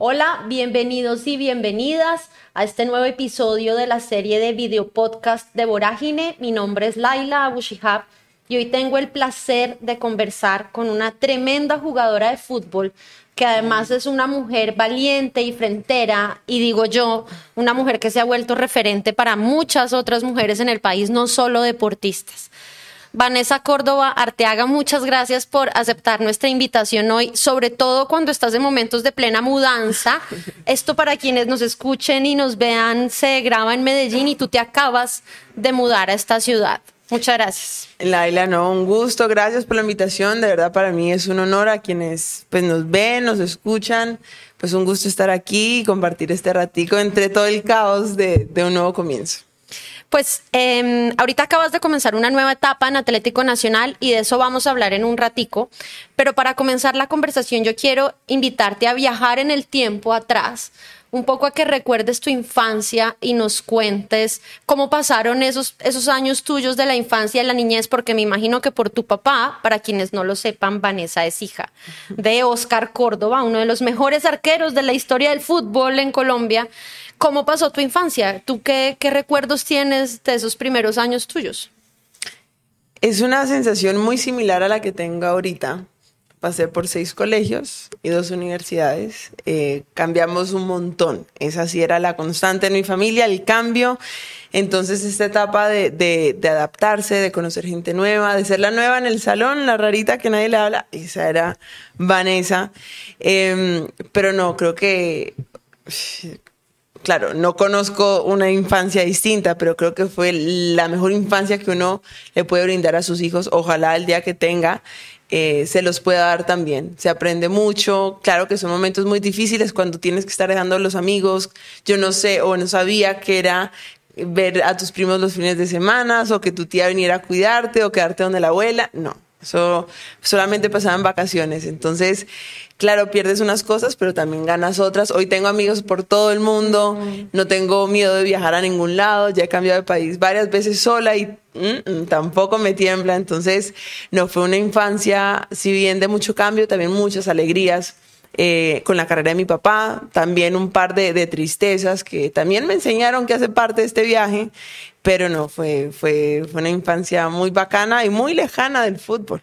Hola, bienvenidos y bienvenidas a este nuevo episodio de la serie de video podcast de Vorágine. Mi nombre es Laila Abushihab y hoy tengo el placer de conversar con una tremenda jugadora de fútbol que además es una mujer valiente y frentera, y digo yo, una mujer que se ha vuelto referente para muchas otras mujeres en el país, no solo deportistas. Vanessa Córdoba Arteaga, muchas gracias por aceptar nuestra invitación hoy, sobre todo cuando estás en momentos de plena mudanza. Esto para quienes nos escuchen y nos vean se graba en Medellín y tú te acabas de mudar a esta ciudad. Muchas gracias. Laila, no, un gusto, gracias por la invitación. De verdad, para mí es un honor a quienes pues, nos ven, nos escuchan. Pues un gusto estar aquí y compartir este ratico entre todo el caos de, de un nuevo comienzo. Pues eh, ahorita acabas de comenzar una nueva etapa en Atlético Nacional y de eso vamos a hablar en un ratico. Pero para comenzar la conversación yo quiero invitarte a viajar en el tiempo atrás un poco a que recuerdes tu infancia y nos cuentes cómo pasaron esos, esos años tuyos de la infancia y la niñez, porque me imagino que por tu papá, para quienes no lo sepan, Vanessa es hija de Oscar Córdoba, uno de los mejores arqueros de la historia del fútbol en Colombia. ¿Cómo pasó tu infancia? ¿Tú qué, qué recuerdos tienes de esos primeros años tuyos? Es una sensación muy similar a la que tengo ahorita pasé por seis colegios y dos universidades. Eh, cambiamos un montón. Esa sí era la constante en mi familia, el cambio. Entonces, esta etapa de, de, adaptarse, de conocer gente nueva, de ser la nueva en el salón, la rarita que nadie le habla, esa era Vanessa. Em, pero no, creo que claro, no conozco una infancia distinta, pero creo que fue la mejor infancia que uno le puede brindar a sus hijos. Ojalá el día que tenga eh, se los pueda dar también. Se aprende mucho. Claro que son momentos muy difíciles cuando tienes que estar dejando a los amigos. Yo no sé o no sabía que era ver a tus primos los fines de semana o que tu tía viniera a cuidarte o quedarte donde la abuela. No, eso solamente pasaba en vacaciones. Entonces, claro, pierdes unas cosas, pero también ganas otras. Hoy tengo amigos por todo el mundo, no tengo miedo de viajar a ningún lado, ya he cambiado de país varias veces sola y mm, mm, tampoco me tiembla. Entonces, no fue una infancia, si bien de mucho cambio, también muchas alegrías. Eh, con la carrera de mi papá, también un par de, de, tristezas que también me enseñaron que hace parte de este viaje pero no, fue, fue, fue una infancia muy bacana y muy lejana del fútbol.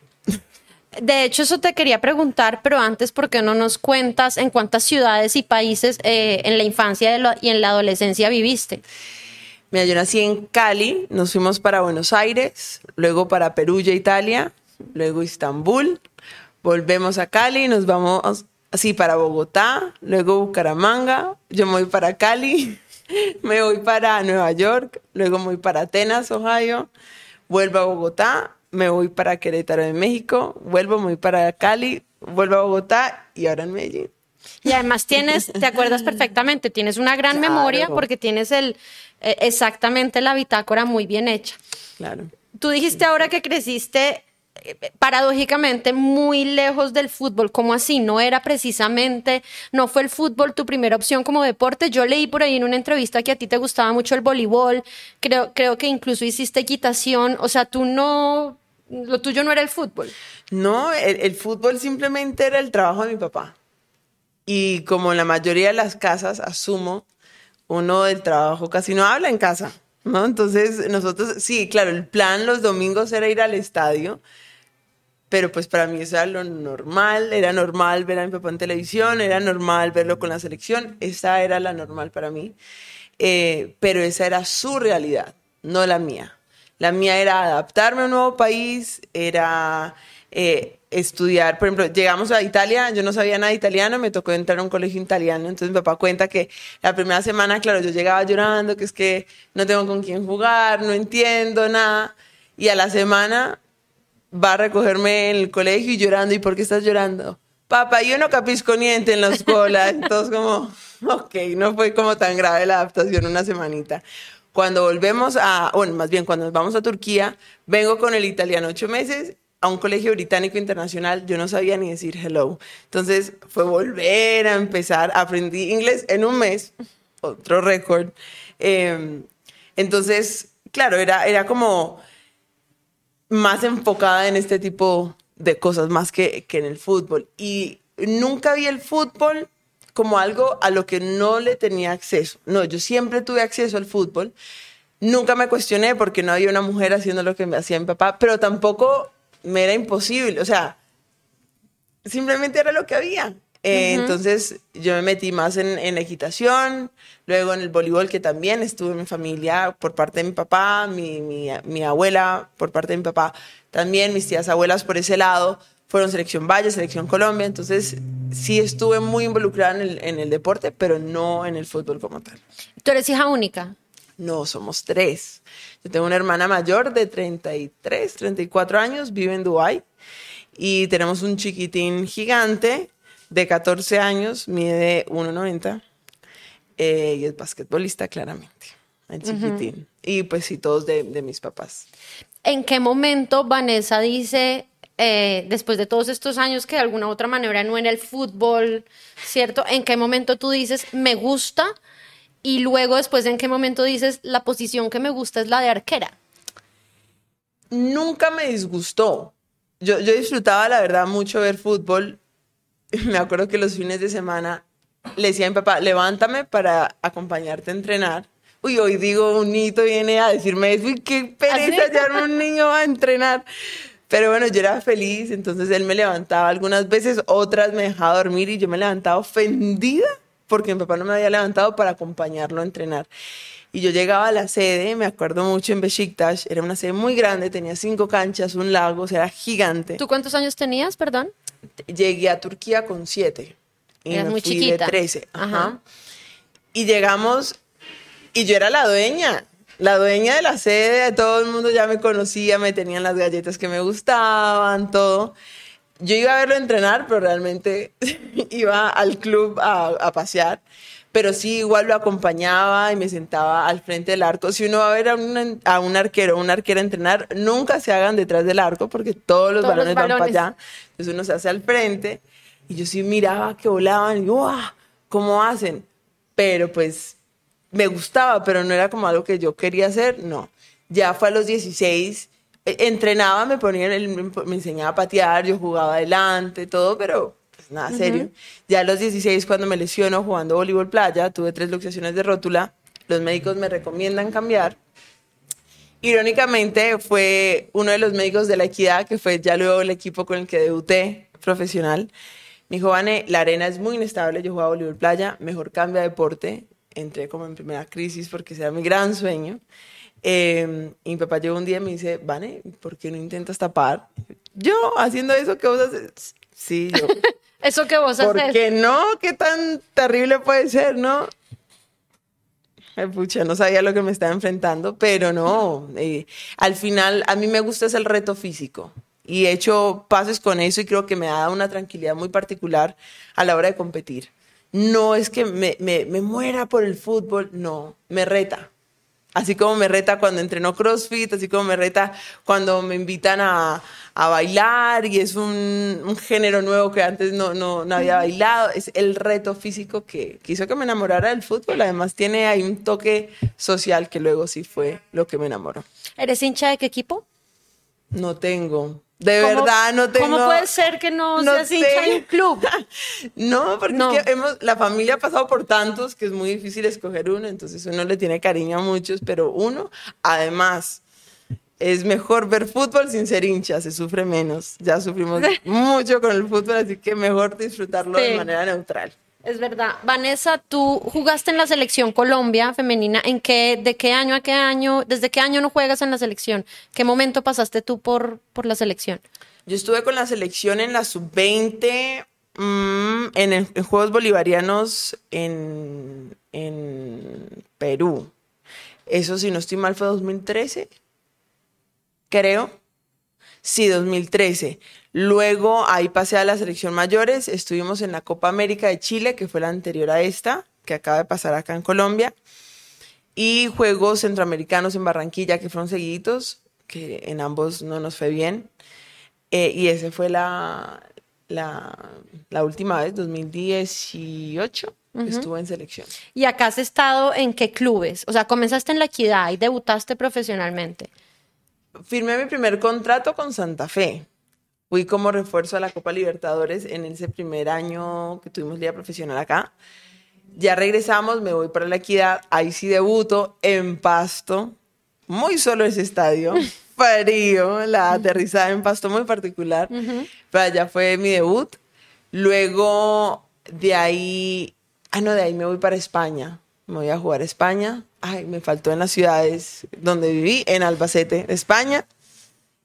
De hecho, eso te quería preguntar, pero antes, ¿por qué no nos cuentas en cuántas ciudades y países eh, en la infancia y en la adolescencia viviste? Mira, yo nací en Cali, nos fuimos para Buenos Aires, luego para Perugia, Italia, luego Istambul, volvemos a Cali, nos vamos así para Bogotá, luego Bucaramanga, yo me voy para Cali, me voy para Nueva York, luego me voy para Atenas, Ohio, vuelvo a Bogotá, me voy para Querétaro de México, vuelvo, me voy para Cali, vuelvo a Bogotá y ahora en Medellín. Y además tienes, te acuerdas perfectamente, tienes una gran memoria porque tienes el eh, exactamente la bitácora muy bien hecha. Claro. Tú dijiste ahora que creciste paradójicamente muy lejos del fútbol. ¿Cómo así? No era precisamente, no fue el fútbol tu primera opción como deporte. Yo leí por ahí en una entrevista que a ti te gustaba mucho el voleibol. Creo, creo que incluso hiciste equitación. O sea, tú no, lo tuyo no era el fútbol. No, el, el fútbol simplemente era el trabajo de mi papá. Y como en la mayoría de las casas, asumo, uno del trabajo casi no habla en casa. ¿No? Entonces, nosotros, sí, claro, el plan los domingos era ir al estadio, pero pues para mí eso era lo normal, era normal ver a mi papá en televisión, era normal verlo con la selección, esa era la normal para mí, eh, pero esa era su realidad, no la mía. La mía era adaptarme a un nuevo país, era eh, estudiar, por ejemplo, llegamos a Italia, yo no sabía nada de italiano, me tocó entrar a un colegio italiano, entonces mi papá cuenta que la primera semana, claro, yo llegaba llorando, que es que no tengo con quién jugar, no entiendo nada, y a la semana va a recogerme en el colegio y llorando. ¿Y por qué estás llorando? Papá, yo no capisco niente en la escuela. Entonces, como, ok, no fue como tan grave la adaptación una semanita. Cuando volvemos a, bueno, más bien cuando nos vamos a Turquía, vengo con el italiano ocho meses a un colegio británico internacional, yo no sabía ni decir hello. Entonces fue volver a empezar, aprendí inglés en un mes, otro récord. Em, entonces, claro, era, era como más enfocada en este tipo de cosas, más que, que en el fútbol. Y nunca vi el fútbol como algo a lo que no le tenía acceso. No, yo siempre tuve acceso al fútbol. Nunca me cuestioné porque no había una mujer haciendo lo que me hacía mi papá, pero tampoco me era imposible. O sea, simplemente era lo que había. Eh, entonces yo me metí más en, en, equitación, luego en el voleibol, que también estuve en mi familia por parte de mi papá, mi, mi, mi, abuela por parte de mi papá, también mis tías abuelas por ese lado, fueron selección Valle, selección Colombia, entonces sí estuve muy involucrada en el, en el deporte, pero no en el fútbol como tal. ¿Tú eres hija única? No, somos tres. Yo tengo una hermana mayor de 33, 34 años, vive en Dubái y tenemos un chiquitín gigante de 14 años, mide 1,90 eh, y es basquetbolista claramente, el chiquitín. Y pues sí, todos de, de, mis papás. ¿En qué momento Vanessa dice, eh, después de todos estos años que de alguna u otra manera no en el fútbol, ¿cierto? ¿En qué momento tú dices, me gusta? Y luego después, ¿en qué momento dices, la posición que me gusta es la de arquera? Nunca me disgustó. Yo, yo disfrutaba, la verdad, mucho ver fútbol. Me acuerdo que los fines de semana le decía a mi papá, levántame para acompañarte a entrenar. Uy, hoy digo, un hito viene a decirme eso, uy, qué pereza llevar un niño a entrenar. Pero bueno, yo era feliz, entonces él me levantaba algunas veces, otras me dejaba dormir y yo me levantaba ofendida porque mi papá no me había levantado para acompañarlo a entrenar. Y yo llegaba a la sede, me acuerdo mucho en Besiktas, era una sede muy grande, tenía cinco canchas, un lago, o sea, era gigante. ¿Tú cuántos años tenías, perdón? Llegué a Turquía con siete. Y Eras muy chiquita. De 13. Ajá. Y llegamos, y yo era la dueña la dueña de la sede, todo el mundo ya me conocía, me tenían las galletas que me gustaban, todo. Yo iba a verlo entrenar, pero realmente iba al club a, pasear. Pero sí, igual lo acompañaba y me sentaba al frente del arco. Si uno va a ver a un, a un arquero o una arquera entrenar, nunca se hagan detrás del arco porque todos los, balones, van para allá. Entonces uno se hace al frente y yo sí miraba que volaban y ¡guau! ¿Cómo hacen? Pero pues me gustaba, pero no era como algo que yo quería hacer, no. Ya fue a los 16, e, entrenaba, me ponía, me enseñaba a patear, yo jugaba adelante, todo, pero pues nada serio. Ya a los 16, cuando me lesiono jugando voleibol playa, tuve tres luxaciones de rótula, los médicos me recomiendan cambiar. Irónicamente, fue uno de los médicos de la equidad, que fue ya luego el equipo con el que debuté profesional. Me dijo, Vane, la arena es muy inestable, yo jugaba voleibol playa, mejor cambia de deporte entré como en primera crisis porque era mi gran sueño. Eh, y mi papá llegó un día y me dice, Vane, ¿por qué no intentas tapar? Yo, haciendo eso que vos haces. Sí, yo. eso que vos haces. ¿Por qué no? ¿Qué tan terrible puede ser, no? Pucha, no sabía lo que me estaba enfrentando, pero no. Eh, al final, a mí me gusta ese el reto físico y he hecho pases con eso y creo que me ha dado una tranquilidad muy particular a la hora de competir no es que me, me, me, muera por el fútbol, no, me reta. Así como me reta cuando entreno CrossFit, así como me reta cuando me invitan a, a bailar y es un, un, género nuevo que antes no, no, no, había bailado. Es el reto físico que, que hizo que me enamorara del fútbol. Además tiene ahí un toque social que luego sí fue lo que me enamoró. ¿Eres hincha de qué equipo? No tengo. De verdad, no tengo. ¿Cómo puede ser que no, no seas hincha de un club? no, porque hemos, la familia ha pasado por tantos que es muy difícil escoger uno, entonces uno le tiene cariño a muchos, pero uno, además, es mejor ver fútbol sin ser hincha, se sufre menos. Ya sufrimos mucho con el fútbol, así que mejor disfrutarlo de manera neutral. Es verdad. Vanessa, tú jugaste en la selección Colombia femenina. ¿En qué, de qué año a qué año, desde qué año no juegas en la selección? ¿Qué momento pasaste tú por, por la selección? Yo estuve con la selección en la sub-20, mm, en, Juegos Bolivarianos en, en Perú. Eso, si no estoy mal, fue 2013, creo. Sí, 2013. Luego ahí pasé a la selección mayores, estuvimos en la Copa América de Chile, que fue la anterior a esta, que acaba de pasar acá en Colombia, y Juegos Centroamericanos en Barranquilla, que fueron seguidos, que en ambos no nos fue bien. Eh, y esa fue la, la, la, última vez, 2018, estuvo en selección. ¿Y acá has estado en qué clubes? O sea, comenzaste en la equidad y debutaste profesionalmente. Firmé mi primer contrato con Santa Fe Fui como refuerzo a la Copa Libertadores en ese primer año que tuvimos liga profesional acá. Ya regresamos, me voy para la equidad, ahí sí debuto en Pasto, muy solo ese estadio, frío, la aterrizada en Pasto muy particular, pero allá fue mi debut. Luego de ahí, ah no, de ahí me voy para España, me voy a jugar a España. Ay, me faltó en las ciudades donde viví, en Albacete, España.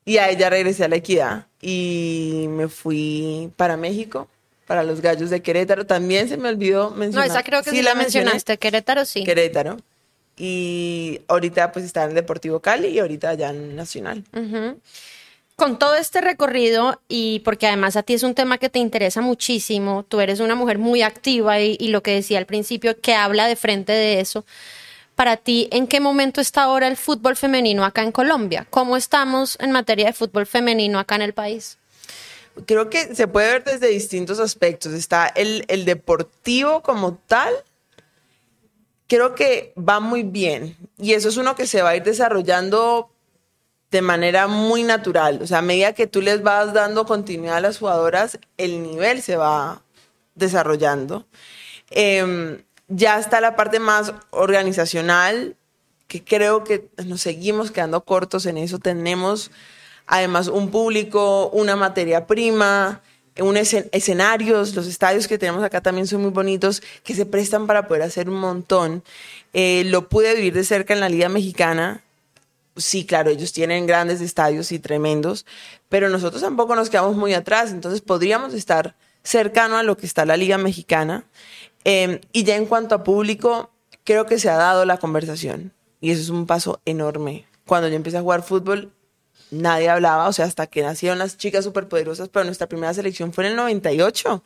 Y ahí ya regresé a la equidad y me fui para México, para los Gallos de Querétaro. También se me olvidó mencionar. No, esa creo que sí, la mencionaste. Querétaro sí. Querétaro. Y ahorita pues está en Deportivo Cali y ahorita ya en Nacional. Con todo este recorrido y porque además a ti es un tema que te interesa muchísimo, tú eres una mujer muy activa y, y lo que decía al principio, que habla de frente de eso para ti, ¿en qué momento está ahora el fútbol femenino acá en Colombia? ¿Cómo estamos en materia de fútbol femenino acá en el país? Creo que se puede ver desde distintos aspectos. Está el, deportivo como tal. Creo que va muy bien. Y eso es uno que se va a ir desarrollando de manera muy natural. O sea, a medida que tú les vas dando continuidad a las jugadoras, el nivel se va desarrollando. Eh, ya está la parte más organizacional, que creo que nos seguimos quedando cortos en eso. Tenemos además un público, una materia prima, un escenarios, los estadios que tenemos acá también son muy bonitos, que se prestan para poder hacer un montón. Eh, lo pude vivir de cerca en la Liga Mexicana. Sí, claro, ellos tienen grandes estadios y tremendos, pero nosotros tampoco nos quedamos muy atrás, entonces podríamos estar cercano a lo que está la Liga Mexicana. Em, y ya en cuanto a público, creo que se ha dado la conversación. Y eso es un paso enorme. Cuando yo empecé a jugar fútbol, nadie hablaba, o sea, hasta que nacieron las chicas superpoderosas, pero nuestra primera selección fue en el 98.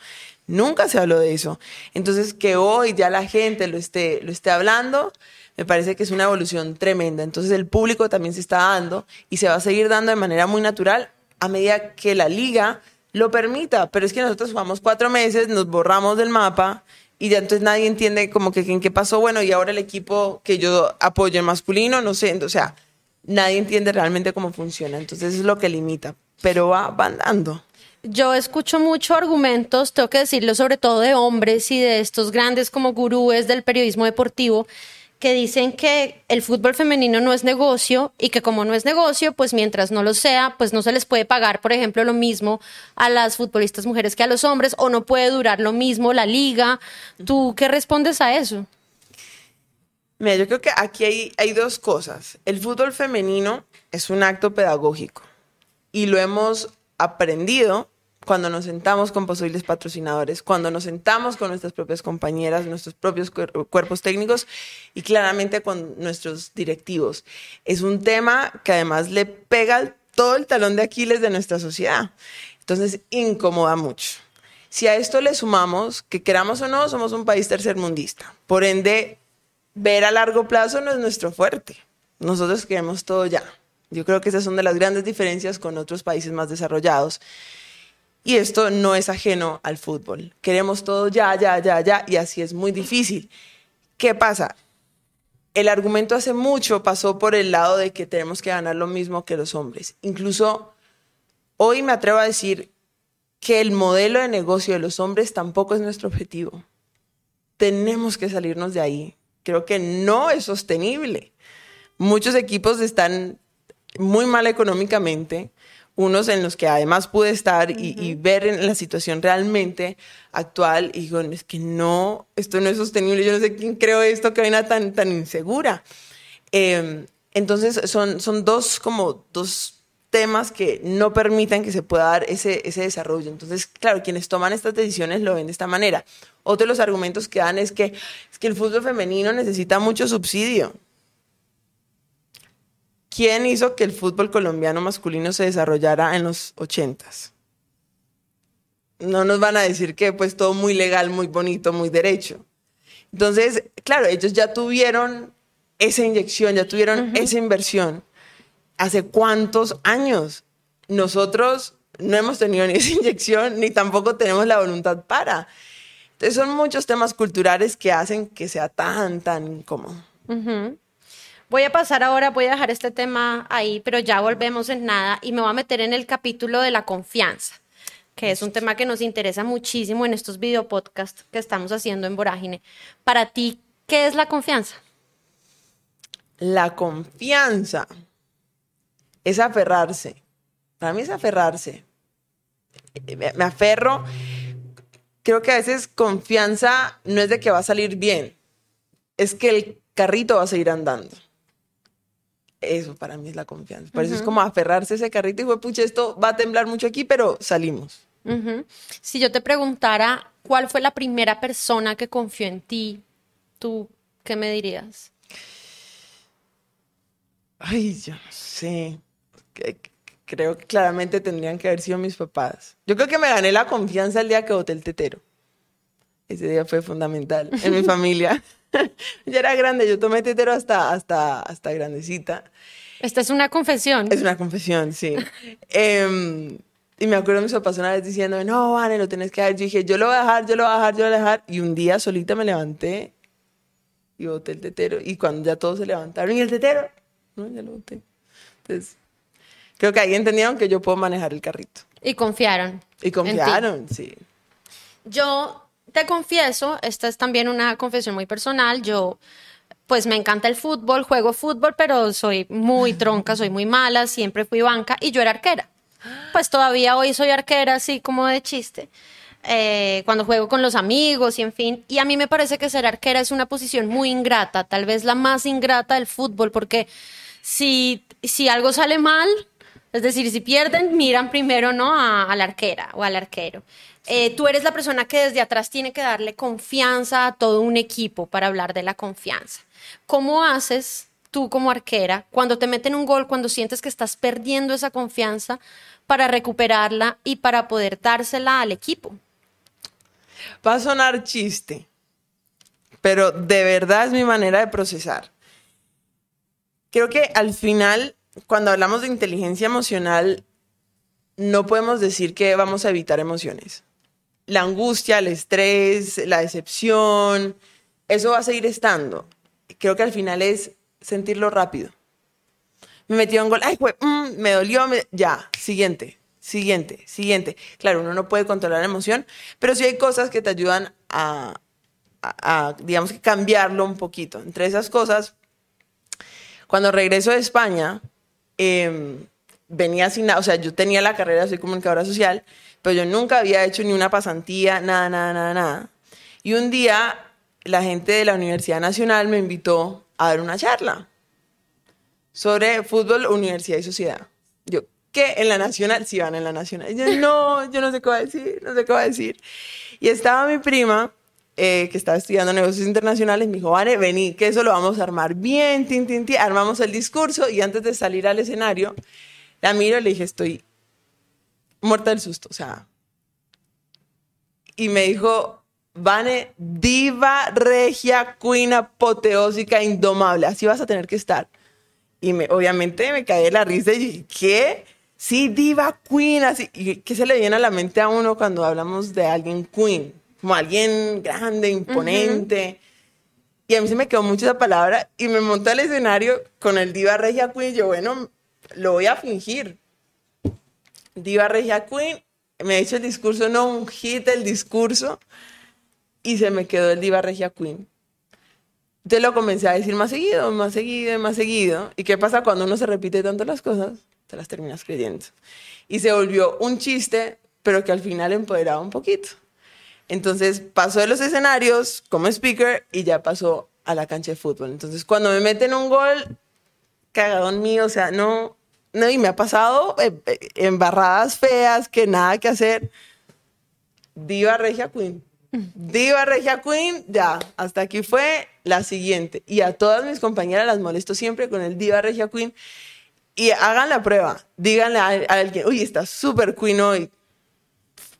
Nunca se habló de eso. Entonces, que hoy ya la gente lo esté, lo esté hablando, me parece que es una evolución tremenda. Entonces, el público también se está dando y se va a seguir dando de manera muy natural a medida que la liga lo permita. Pero es que nosotros jugamos cuatro meses, nos borramos del mapa y ya entonces nadie entiende como que en qué pasó, bueno, y ahora el equipo que yo apoyo en masculino, no sé, o sea, nadie entiende realmente cómo funciona, entonces es lo que limita, pero va, va andando. Yo escucho mucho argumentos, tengo que decirlo, sobre todo de hombres y de estos grandes como gurúes del periodismo deportivo, que dicen que el fútbol femenino no es negocio y que como no es negocio, pues mientras no lo sea, pues no se les puede pagar, por ejemplo, lo mismo a las futbolistas mujeres que a los hombres o no puede durar lo mismo la liga. ¿Tú qué respondes a eso? Mira, yo creo que aquí hay, hay dos cosas. El fútbol femenino es un acto pedagógico y lo hemos aprendido cuando nos sentamos con posibles patrocinadores, cuando nos sentamos con nuestras propias compañeras, nuestros propios cuerpos técnicos y claramente con nuestros directivos. Es un tema que además le pega todo el talón de Aquiles de nuestra sociedad. Entonces, incomoda mucho. Si a esto le sumamos que queramos o no, somos un país tercermundista. Por ende, ver a largo plazo no es nuestro fuerte. Nosotros queremos todo ya. Yo creo que esas son de las grandes diferencias con otros países más desarrollados. Y esto no es ajeno al fútbol. Queremos todo ya, ya, ya, ya, y así es muy difícil. ¿Qué pasa? El argumento hace mucho pasó por el lado de que tenemos que ganar lo mismo que los hombres. Incluso hoy me atrevo a decir que el modelo de negocio de los hombres tampoco es nuestro objetivo. Tenemos que salirnos de ahí. Creo que no es sostenible. Muchos equipos están muy mal económicamente unos en los que además pude estar y, ver en la situación realmente actual y digo, es que no, esto no es sostenible, yo no sé quién creo esto, que vaina tan, tan insegura. Em, entonces son, son dos como dos temas que no permitan que se pueda dar ese, ese desarrollo. Entonces, claro, quienes toman estas decisiones lo ven de esta manera. Otro de los argumentos que dan es que, es que el fútbol femenino necesita mucho subsidio. ¿Quién hizo que el fútbol colombiano masculino se desarrollara en los ochentas? No nos van a decir que pues todo muy legal, muy bonito, muy derecho. Entonces, claro, ellos ya tuvieron esa inyección, ya tuvieron esa inversión. ¿Hace cuántos años? Nosotros no hemos tenido ni esa inyección, ni tampoco tenemos la voluntad para. Entonces son muchos temas culturales que hacen que sea tan, tan incómodo. Voy a pasar ahora, voy a dejar este tema ahí, pero ya volvemos en nada y me voy a meter en el capítulo de la confianza, que es un tema que nos interesa muchísimo en estos videopodcasts que estamos haciendo en Vorágine. Para ti, ¿qué es la confianza? La confianza es aferrarse. Para mí es aferrarse. Me aferro. Creo que a veces confianza no es de que va a salir bien, es que el carrito va a seguir andando. Eso para mí es la confianza. Por eso es como aferrarse a ese carrito y fue, pucha, esto va a temblar mucho aquí, pero salimos. Si yo te preguntara cuál fue la primera persona que confió en ti, ¿tú qué me dirías? Ay, yo no sé. Creo que claramente tendrían que haber sido mis papás. Yo creo que me gané la confianza el día que boté el tetero. Ese día fue fundamental en mi familia. ya era grande, yo tomé tetero hasta, hasta, hasta grandecita. Esta es una confesión. Es una confesión, sí. Em, y me acuerdo de mis papás una vez diciendo, no, vale, lo tienes que dejar. Yo dije, yo lo voy a dejar, yo lo voy a dejar, yo lo voy a dejar. Y un día solita me levanté y boté el tetero. Y cuando ya todos se levantaron, ¿y el tetero? No, ya lo boté. Entonces, creo que ahí entendieron que yo puedo manejar el carrito. Y confiaron. Y confiaron, sí. Yo te confieso, esta es también una confesión muy personal, yo pues me encanta el fútbol, juego fútbol, pero soy muy tronca, soy muy mala, siempre fui banca y yo era arquera. Pues todavía hoy soy arquera, así como de chiste. Eh, cuando juego con los amigos y en fin. Y a mí me parece que ser arquera es una posición muy ingrata, tal vez la más ingrata del fútbol, porque si, si algo sale mal, es decir, si pierden, miran primero ¿no? a, la arquera o al arquero. Eh, tú eres la persona que desde atrás tiene que darle confianza a todo un equipo para hablar de la confianza. ¿Cómo haces tú como arquera cuando te meten un gol, cuando sientes que estás perdiendo esa confianza para recuperarla y para poder dársela al equipo? Va a sonar chiste, pero de verdad es mi manera de procesar. Creo que al final, cuando hablamos de inteligencia emocional, no podemos decir que vamos a evitar emociones la angustia, el estrés, la decepción, eso va a seguir estando. Creo que al final es sentirlo rápido. Me metió un gol, ay, mm, me dolió, ya, siguiente, siguiente, siguiente. Claro, uno no puede controlar la emoción, pero sí hay cosas que te ayudan a, digamos cambiarlo un poquito. Entre esas cosas, cuando regreso de España, em, venía sin nada, o sea, yo tenía la carrera, soy comunicadora social, pero yo nunca había hecho ni una pasantía, nada, nada, nada, nada. Y un día la gente de la Universidad Nacional me invitó a dar una charla sobre fútbol, universidad y sociedad. Yo, ¿qué? En la Nacional, sí van en la Nacional. Yo, no, yo no sé qué va a decir, no sé qué va a decir. Y estaba mi prima, eh, que estaba estudiando negocios internacionales, me dijo, vale, vení, que eso lo vamos a armar bien, tin, tin, tin. Armamos el discurso y antes de salir al escenario, la miro y le dije, estoy muerta del susto, o sea. Y me dijo, Vane, diva, regia, queen, apoteósica, indomable, así vas a tener que estar. Y me, obviamente me caí de la risa y dije, ¿qué? Sí, diva, queen, así. ¿Y qué se le viene a la mente a uno cuando hablamos de alguien queen? Como alguien grande, imponente. Y a mí se me quedó mucho esa palabra y me monté al escenario con el diva, regia, queen. Y yo, bueno, lo voy a fingir. Diva Regia Queen, me ha hecho el discurso, no un hit el discurso, y se me quedó el Diva Regia Queen. Entonces lo comencé a decir más seguido, más seguido, más seguido. ¿Y qué pasa cuando uno se repite tanto las cosas? Te las terminas creyendo. Y se volvió un chiste, pero que al final empoderaba un poquito. Entonces pasó de los escenarios como speaker y ya pasó a la cancha de fútbol. Entonces cuando me meten un gol, cagadón mío, o sea, no, no, y me ha pasado eh, eh, embarradas feas que nada que hacer. Diva Regia Queen. Diva Regia Queen, ya, hasta aquí fue la siguiente. Y a todas mis compañeras las molesto siempre con el Diva Regia Queen. Y hagan la prueba. Díganle a, alguien, uy, está súper Queen hoy.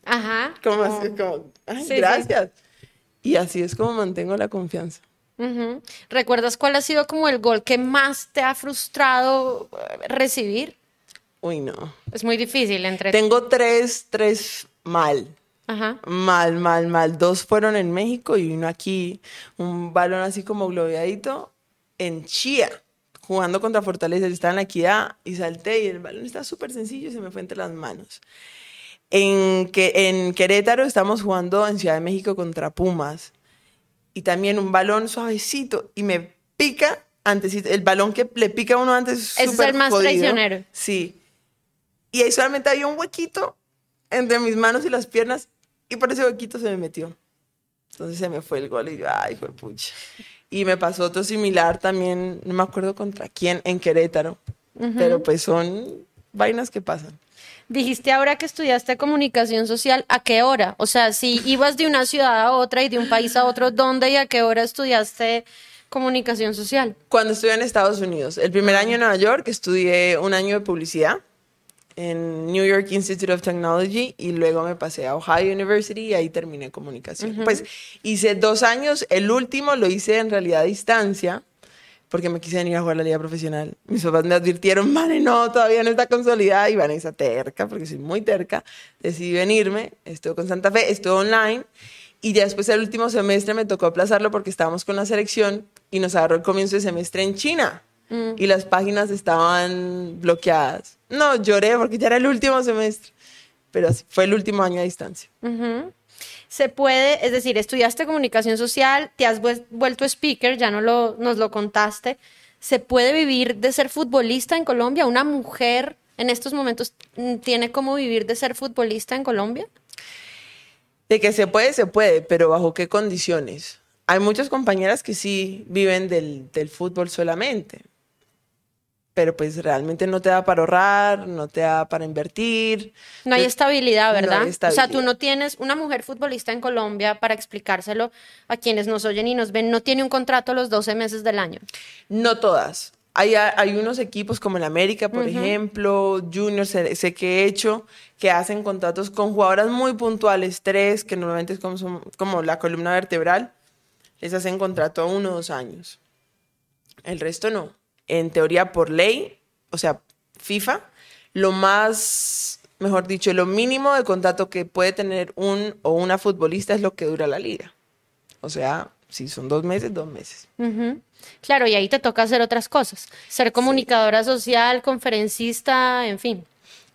Ajá. Como, así, como gracias. Y así es como mantengo la confianza. ¿Recuerdas cuál ha sido como el gol que más te ha frustrado eh, recibir? Uy, no. Es muy difícil entre... Tengo tres, tres mal. Ajá. Mal, mal, mal. Dos fueron en México y uno aquí, un balón así como globeadito, en Chía, jugando contra Fortaleza, yo estaba en la equidad y salté y el balón estaba súper sencillo y se me fue entre las manos. En, que, en Querétaro estamos jugando en Ciudad de México contra Pumas y también un balón suavecito y me pica antes, el balón que le pica a uno antes es, es el más traicionero. Sí. Y ahí solamente había un huequito entre mis manos y las piernas y por ese huequito se me metió. Entonces se me fue el gol y yo, ay, fue pucha. Y me pasó otro similar también, no me acuerdo contra quién, en Querétaro. Pero pues son vainas que pasan. Dijiste ahora que estudiaste comunicación social, ¿a qué hora? O sea, si ibas de una ciudad a otra y de un país a otro, ¿dónde y a qué hora estudiaste comunicación social? Cuando estudié en Estados Unidos. El primer año en Nueva York estudié un año de publicidad en New York Institute of Technology y luego me pasé a Ohio University y ahí terminé comunicación. Pues hice dos años, el último lo hice en realidad a distancia porque me quise venir a jugar la liga profesional. Mis papás me advirtieron, Mane, no, todavía no está consolidada y Vanessa terca, porque soy muy terca, decidí venirme, estuve con Santa Fe, estuve online y ya después el último semestre me tocó aplazarlo porque estábamos con la selección y nos agarró el comienzo de semestre en China. Mm. y las páginas estaban bloqueadas. No, lloré porque ya era el último semestre, pero fue el último año a distancia. Se puede, es decir, estudiaste comunicación social, te has vuelto speaker, ya no lo, nos lo contaste. ¿Se puede vivir de ser futbolista en Colombia? ¿Una mujer en estos momentos mm, tiene cómo vivir de ser futbolista en Colombia? De que se puede, se puede, pero ¿bajo qué condiciones? Hay muchas compañeras que sí viven del, del fútbol solamente pero pues realmente no te da para ahorrar, no te da para invertir. No hay estabilidad, ¿verdad? O sea, tú no tienes una mujer futbolista en Colombia para explicárselo a quienes nos oyen y nos ven, no tiene un contrato los 12 meses del año. No todas. Hay, hay unos equipos como el América, por ejemplo, Junior, sé, que he hecho, que hacen contratos con jugadoras muy puntuales, tres, que normalmente es como, como la columna vertebral, les hacen contrato a uno o dos años. El resto no en teoría por ley, o sea, FIFA, lo más, mejor dicho, lo mínimo de contrato que puede tener un o una futbolista es lo que dura la liga. O sea, si son dos meses, dos meses. Claro, y ahí te toca hacer otras cosas. Ser comunicadora social, conferencista, en fin.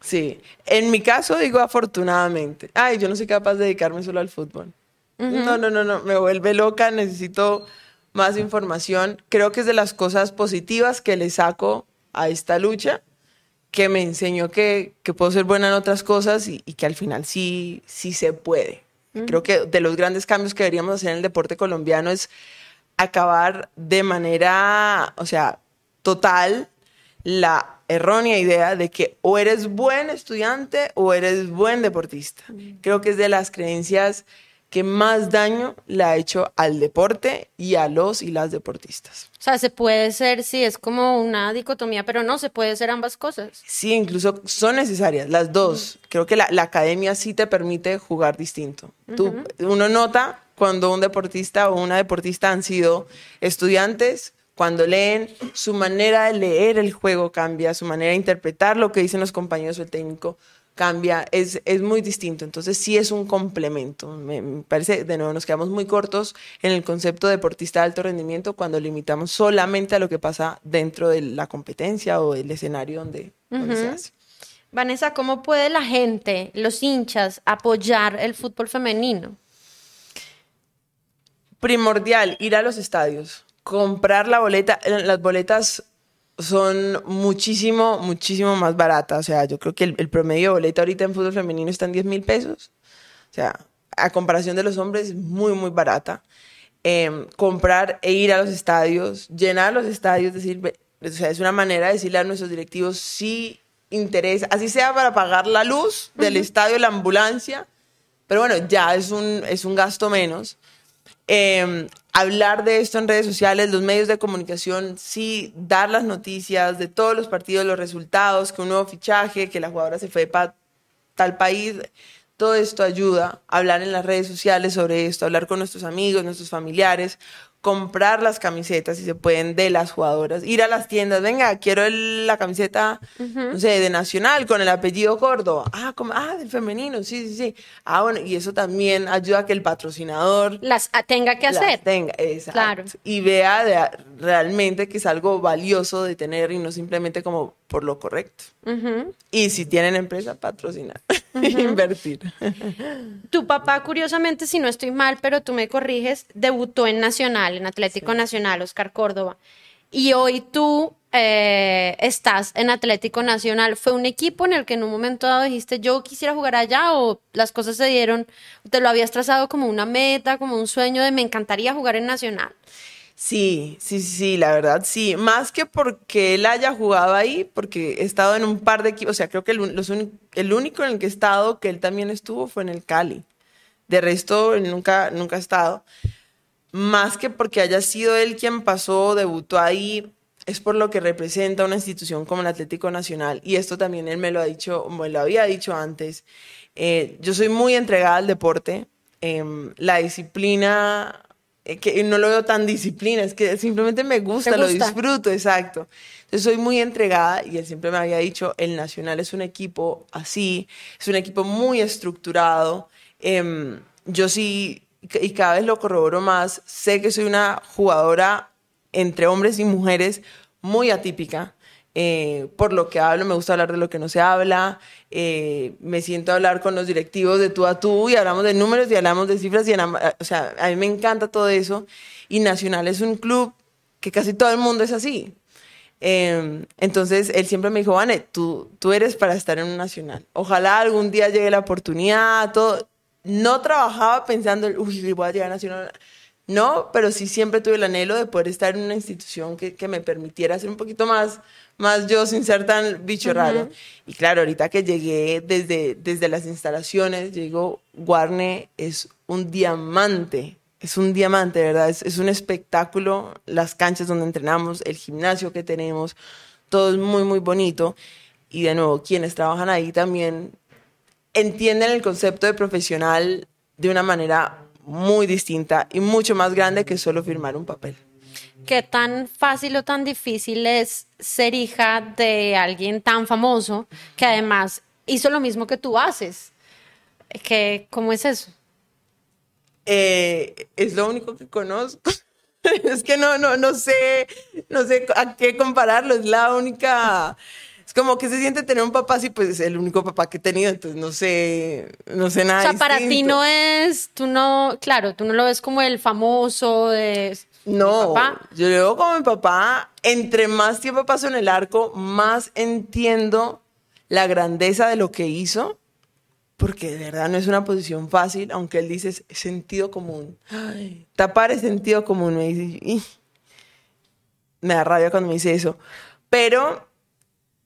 Sí, en mi caso digo afortunadamente. Ay, yo no soy capaz de dedicarme solo al fútbol. No, no, no, no, me vuelve loca, necesito más información. Creo que es de las cosas positivas que le saco a esta lucha, que me enseñó que, puedo ser buena en otras cosas y, que al final sí, sí se puede. Creo que de los grandes cambios que deberíamos hacer en el deporte colombiano es acabar de manera, o sea, total, la errónea idea de que o eres buen estudiante o eres buen deportista. Creo que es de las creencias que más daño le ha hecho al deporte y a los y las deportistas. O sea, se puede ser, sí, es como una dicotomía, pero no, se puede ser ambas cosas. Sí, incluso son necesarias las dos. Creo que la, academia sí te permite jugar distinto. Tú, uno nota cuando un deportista o una deportista han sido estudiantes, cuando leen, su manera de leer el juego cambia, su manera de interpretar lo que dicen los compañeros o el técnico cambia, es, es muy distinto. Entonces sí es un complemento. Me, parece, de nuevo, nos quedamos muy cortos en el concepto de deportista de alto rendimiento cuando limitamos solamente a lo que pasa dentro de la competencia o el escenario donde, se hace. Vanessa, ¿cómo puede la gente, los hinchas, apoyar el fútbol femenino? Primordial, ir a los estadios, comprar la boleta. Las boletas son muchísimo, muchísimo más baratas. O sea, yo creo que el, promedio de boleta ahorita en fútbol femenino está en 10 mil pesos. O sea, a comparación de los hombres, es muy, muy barata. Em, comprar e ir a los estadios, llenar los estadios, decir, o sea, es una manera de decirle a nuestros directivos si interesa, así sea para pagar la luz del estadio, la ambulancia, pero bueno, ya es un, es un gasto menos. Eh, hablar de esto en redes sociales, los medios de comunicación, sí, dar las noticias de todos los partidos, los resultados, que un nuevo fichaje, que la jugadora se fue para tal país, todo esto ayuda hablar en las redes sociales sobre esto, hablar con nuestros amigos, nuestros familiares, comprar las camisetas, si se pueden, de las jugadoras, ir a las tiendas, venga, quiero el- la camiseta, no sé, de Nacional con el apellido Córdoba. Ah, como, ah, del femenino, sí, sí, sí. Ah, bueno, y eso también ayuda a que el patrocinador Las ah, tenga que las hacer. tenga, exacto. Claro. Y vea de- realmente que es algo valioso de tener y no simplemente como por lo correcto. Ujú. Y si tienen empresa, patrocinar, invertir. Tu papá, curiosamente, si no estoy mal, pero tú me corriges, debutó en Nacional, en Atlético Nacional, Oscar Córdoba. Y hoy tú eh, estás en Atlético Nacional. ¿Fue un equipo en el que en un momento dado dijiste yo quisiera jugar allá o las cosas se dieron, te lo habías trazado como una meta, como un sueño de me encantaría jugar en Nacional? Sí, sí, sí, la verdad, sí. Más que porque él haya jugado ahí, porque he estado en un par de equipos, o sea, creo que el, único en el que he estado, que él también estuvo, fue en el Cali. De resto, nunca, nunca estado. Más que porque haya sido él quien pasó, debutó ahí, es por lo que representa una institución como el Atlético Nacional. Y esto también él me lo ha dicho, me lo había dicho antes. Eh, yo soy muy entregada al deporte. Em, la disciplina, que no lo veo tan disciplina, es que simplemente me gusta, lo disfruto, exacto. Entonces soy muy entregada y él siempre me había dicho, el Nacional es un equipo así, es un equipo muy estructurado. Em, yo sí, y cada vez lo corroboro más, sé que soy una jugadora entre hombres y mujeres muy atípica. Eh, por lo que hablo, me gusta hablar de lo que no se habla, eh, me siento a hablar con los directivos de tú a tú y hablamos de números y hablamos de cifras y o sea, a mí me encanta todo eso y Nacional es un club que casi todo el mundo es así. Eh, entonces él siempre me dijo, Vane, tú, tú eres para estar en un nacional. Ojalá algún día llegue la oportunidad, todo. No trabajaba pensando, uy, voy a llegar a nacional. No, pero sí siempre tuve el anhelo de poder estar en una institución que, que me permitiera ser un poquito más, más yo sin ser tan bicho raro. Y claro, ahorita que llegué desde, desde las instalaciones, llegó Guarne es un diamante es un diamante, ¿verdad? Es, es un espectáculo, las canchas donde entrenamos, el gimnasio que tenemos, todo es muy, muy bonito. Y de nuevo, quienes trabajan ahí también entienden el concepto de profesional de una manera muy distinta y mucho más grande que solo firmar un papel. ¿Qué tan fácil o tan difícil es ser hija de alguien tan famoso que además hizo lo mismo que tú haces? ¿Qué, ¿Cómo es eso? Eh, es lo único que conozco. es que no, no, no sé, no sé a qué compararlo. Es la única. Es como que se siente tener un papá así, pues es el único papá que he tenido, entonces no sé, no sé nada. O sea, para ti no es, tú no, claro, tú no lo ves como el famoso de No, papá. yo lo veo como mi papá. Entre más tiempo paso en el arco, más entiendo la grandeza de lo que hizo, porque de verdad no es una posición fácil, aunque él dice es sentido común. Ay, tapar es sentido común, me dice. y me da rabia cuando me dice eso. Pero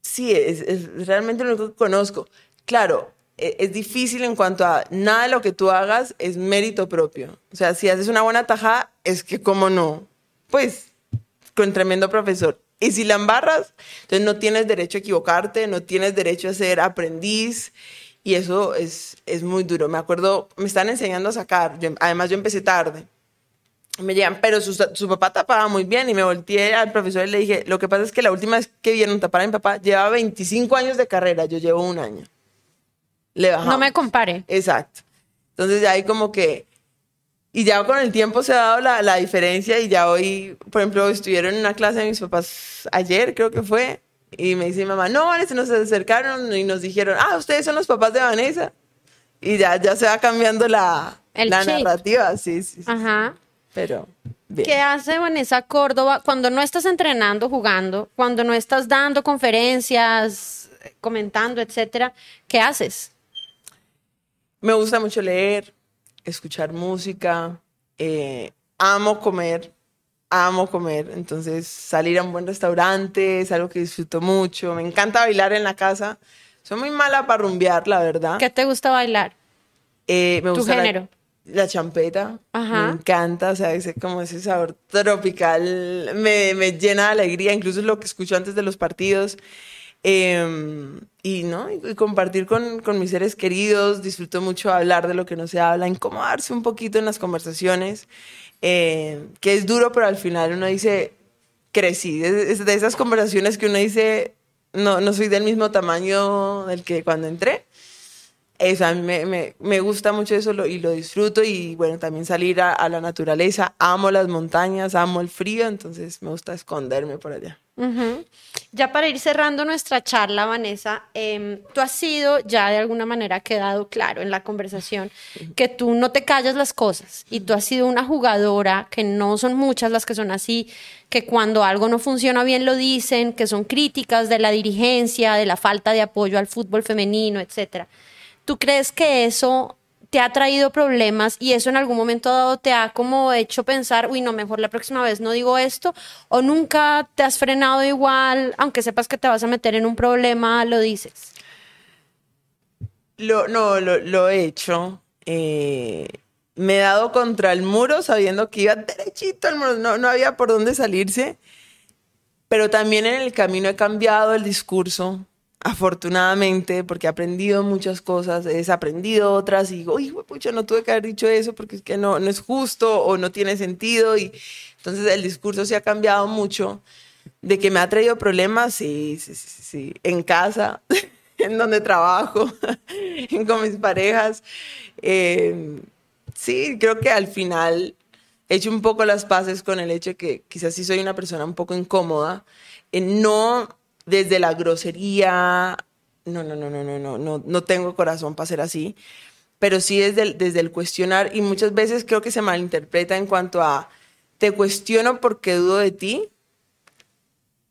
sí, es, es realmente lo que conozco. Claro, e- es difícil en cuanto a nada de lo que tú hagas es mérito propio. O sea, si haces una buena tajada, es que cómo no. Pues, con tremendo profesor. Y si la embarras, entonces no tienes derecho a equivocarte, no tienes derecho a ser aprendiz. Y eso es, es muy duro. Me acuerdo, me están enseñando a sacar. Además, yo empecé tarde. Me llegan, pero su, su papá tapaba muy bien y me volteé al profesor y le dije, lo que pasa es que la última vez que vieron tapar a mi papá llevaba 25 años de carrera, yo llevo un año. Le bajamos. No me compare. Exacto. Entonces ya hay como que... Y ya con el tiempo se ha dado la, la diferencia y ya hoy, por ejemplo, estuvieron en una clase de mis papás ayer, creo que fue, y me dice mi mamá, no, Vanessa, nos acercaron y nos dijeron, ah, ustedes son los papás de Vanessa. Y ya, ya se va cambiando la, El la narrativa, sí, sí, sí. Ajá. Pero, bien. ¿Qué hace Vanessa Córdoba cuando no estás entrenando, jugando, cuando no estás dando conferencias, comentando, etcétera? ¿Qué haces? Me gusta mucho leer, escuchar música, eh, amo comer, amo comer, entonces salir a un buen restaurante es algo que disfruto mucho, me encanta bailar en la casa, soy muy mala para rumbear, la verdad. ¿Qué te gusta bailar? Eh, me tu gusta género? La, champeta, Ajá. me encanta, o sea, ese, como ese sabor tropical me, me llena de alegría, incluso lo que escucho antes de los partidos. Eh, y no y, y compartir con, con mis seres queridos, disfruto mucho hablar de lo que no se habla, incomodarse un poquito en las conversaciones. eh, que es duro, pero al final uno dice, crecí. Es, de esas conversaciones que uno dice, no, no soy del mismo tamaño del que cuando entré. Eso, a mí me, me, me gusta mucho eso lo, y lo disfruto y bueno, también salir a, a, la naturaleza. Amo las montañas, amo el frío, entonces me gusta esconderme por allá. Ya para ir cerrando nuestra charla, Vanessa, eh, tú has sido, ya de alguna manera ha quedado claro en la conversación, que tú no te callas las cosas y tú has sido una jugadora, que no son muchas las que son así, que cuando algo no funciona bien lo dicen, que son críticas de la dirigencia, de la falta de apoyo al fútbol femenino, etcétera. ¿Tú crees que eso te ha traído problemas y eso en algún momento dado te ha como hecho pensar, uy, no, mejor la próxima vez no digo esto, o nunca te has frenado igual, aunque sepas que te vas a meter en un problema, lo dices? Lo, no, lo, lo he hecho. Eh, me he dado contra el muro sabiendo que iba derechito al muro, no, no había por dónde salirse, pero también en el camino he cambiado el discurso afortunadamente, porque he aprendido muchas cosas, he desaprendido otras y digo, uy, pucha, no tuve que haber dicho eso porque es que no, no es justo o no tiene sentido. Y entonces el discurso se ha cambiado mucho. De que me ha traído problemas, sí, sí, sí, sí. En casa, en donde trabajo, con mis parejas. Eh, sí, creo que al final he hecho un poco las paces con el hecho de que quizás sí soy una persona un poco incómoda. Eh, no desde la grosería, no, no, no, no, no, no, no, no tengo corazón para ser así, pero sí desde el, desde el cuestionar y muchas veces creo que se malinterpreta en cuanto a te cuestiono porque dudo de ti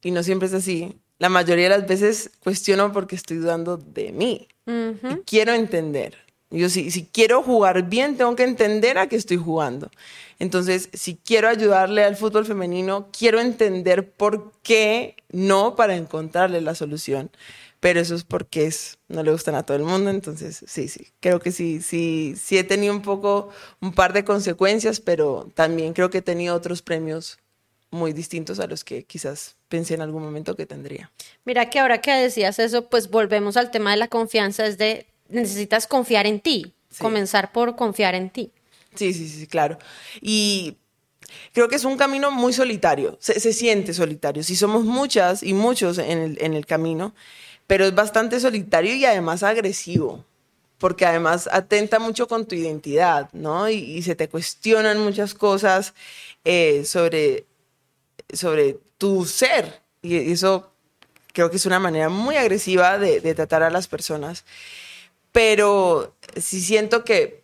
y no siempre es así. La mayoría de las veces cuestiono porque estoy dudando de mí. y quiero entender. Yo si, si quiero jugar bien, tengo que entender a qué estoy jugando. Entonces, si quiero ayudarle al fútbol femenino, quiero entender por qué no para encontrarle la solución. Pero eso es porque es, no le gustan a todo el mundo. Entonces, sí, sí, creo que sí, sí, sí he tenido un poco, un par de consecuencias, pero también creo que he tenido otros premios muy distintos a los que quizás pensé en algún momento que tendría. Mira que ahora que decías eso, pues volvemos al tema de la confianza, es de necesitas confiar en ti, comenzar por confiar en ti. Sí, sí, sí, claro. Y creo que es un camino muy solitario, se, siente solitario. Si somos muchas y muchos en el, en el camino, pero es bastante solitario y además agresivo, porque además atenta mucho con tu identidad, ¿no? Y, se te cuestionan muchas cosas eh, sobre, sobre tu ser. Y eso creo que es una manera muy agresiva de, de tratar a las personas pero sí siento que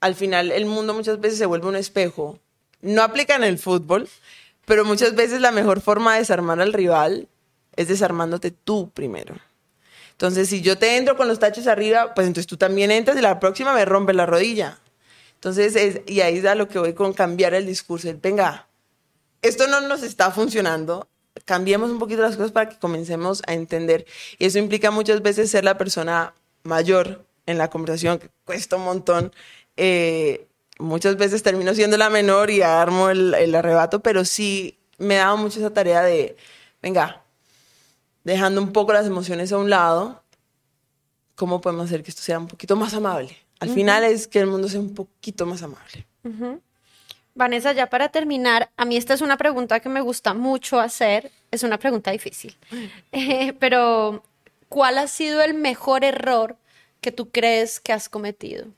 al final el mundo muchas veces se vuelve un espejo. No aplica en el fútbol, pero muchas veces la mejor forma de desarmar al rival es desarmándote tú primero. Entonces, si yo te entro con los tachos arriba, pues entonces tú también entras y la próxima me rompe la rodilla. Entonces, es, y ahí es a lo que voy con cambiar el discurso. venga, esto no nos está funcionando, cambiemos un poquito las cosas para que comencemos a entender. Y eso implica muchas veces ser la persona mayor en la conversación, que cuesta un montón, eh, muchas veces termino siendo la menor y armo el, el arrebato, pero sí me dado mucho esa tarea de, venga, dejando un poco las emociones a un lado, ¿cómo podemos hacer que esto sea un poquito más amable? Al final es que el mundo sea un poquito más amable. Vanessa, ya para terminar, a mí esta es una pregunta que me gusta mucho hacer, es una pregunta difícil, eh, pero ¿cuál ha sido el mejor error que tú crees que has cometido?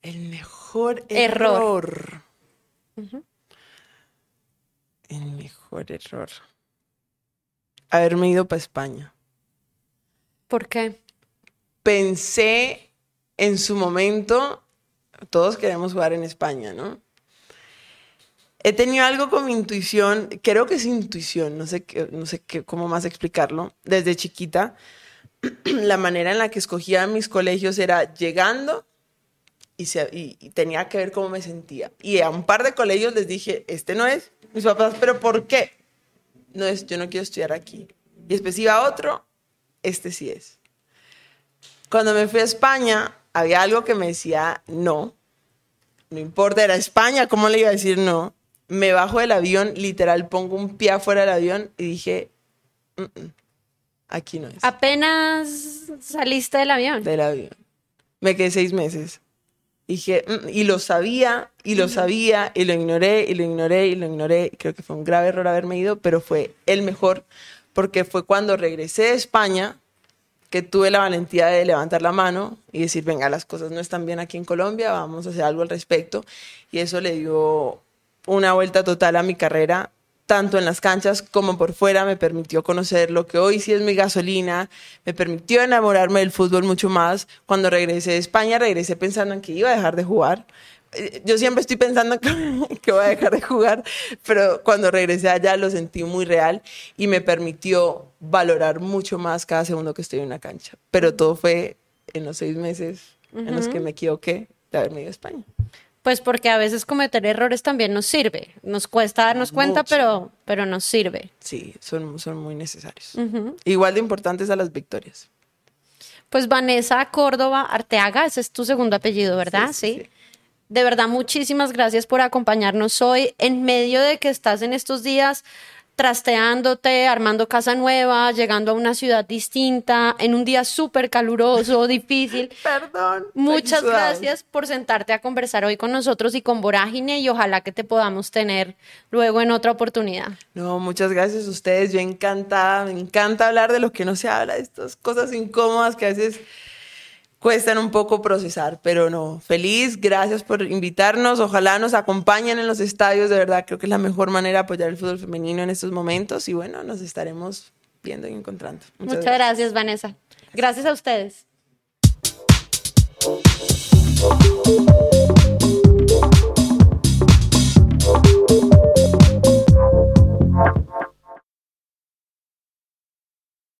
El mejor error. El mejor error. Haberme ido para España. ¿Por qué? Pensé en su momento, todos queremos jugar en España, ¿no? He tenido algo con mi intuición, creo que es intuición, no sé, qué, no sé qué, cómo más explicarlo, desde chiquita. La manera en la que escogía mis colegios era llegando y, tenía que ver cómo me sentía. Y a un par de colegios les dije, este no es, mis papás, pero ¿por qué? No es, yo no quiero estudiar aquí. Y después iba a otro, este sí es. Cuando me fui a España, había algo que me decía no. No importa, era España, ¿cómo le iba a decir no? Me bajo del avión, literal, pongo un pie afuera del avión y dije, aquí no es. Apenas saliste del avión. Del avión. Me quedé seis meses. dije, "Mm", y lo sabía, y lo sabía, y lo ignoré, y lo ignoré, y lo ignoré. Creo que fue un grave error haberme ido, pero fue el mejor, porque fue cuando regresé de España que tuve la valentía de levantar la mano y decir, venga, las cosas no están bien aquí en Colombia, vamos a hacer algo al respecto. Y eso le dio una vuelta total a mi carrera, tanto en las canchas como por fuera, me permitió conocer lo que hoy sí es mi gasolina, me permitió enamorarme del fútbol mucho más. Cuando regresé de España, regresé pensando en que iba a dejar de jugar. Eh, Yo siempre estoy pensando que, que voy a dejar de jugar, pero cuando regresé allá lo sentí muy real y me permitió valorar mucho más cada segundo que estoy en una cancha. Pero todo fue en los seis meses en los que me equivoqué de haberme ido a España. Pues porque a veces cometer errores también nos sirve. Nos cuesta darnos cuenta, Mucho. pero, pero nos sirve. Sí, son, son muy necesarios. Igual de importantes a las victorias. Pues Vanessa Córdoba Arteaga, ese es tu segundo apellido, ¿verdad? Sí, sí, sí. De verdad, muchísimas gracias por acompañarnos hoy en medio de que estás en estos días trasteándote, armando casa nueva, llegando a una ciudad distinta, en un día súper caluroso, difícil. Perdón. Muchas gracias por sentarte a conversar hoy con nosotros y con Vorágine y ojalá que te podamos tener luego en otra oportunidad. No, muchas gracias a ustedes. Yo encantada, me encanta hablar de lo que no se habla, de estas cosas incómodas que a veces cuestan un poco procesar, pero no, feliz, gracias por invitarnos, ojalá nos acompañen en los estadios, de verdad creo que es la mejor manera de apoyar el fútbol femenino en estos momentos y bueno, nos estaremos viendo y encontrando. Muchas, gracias, Vanessa. Gracias a ustedes.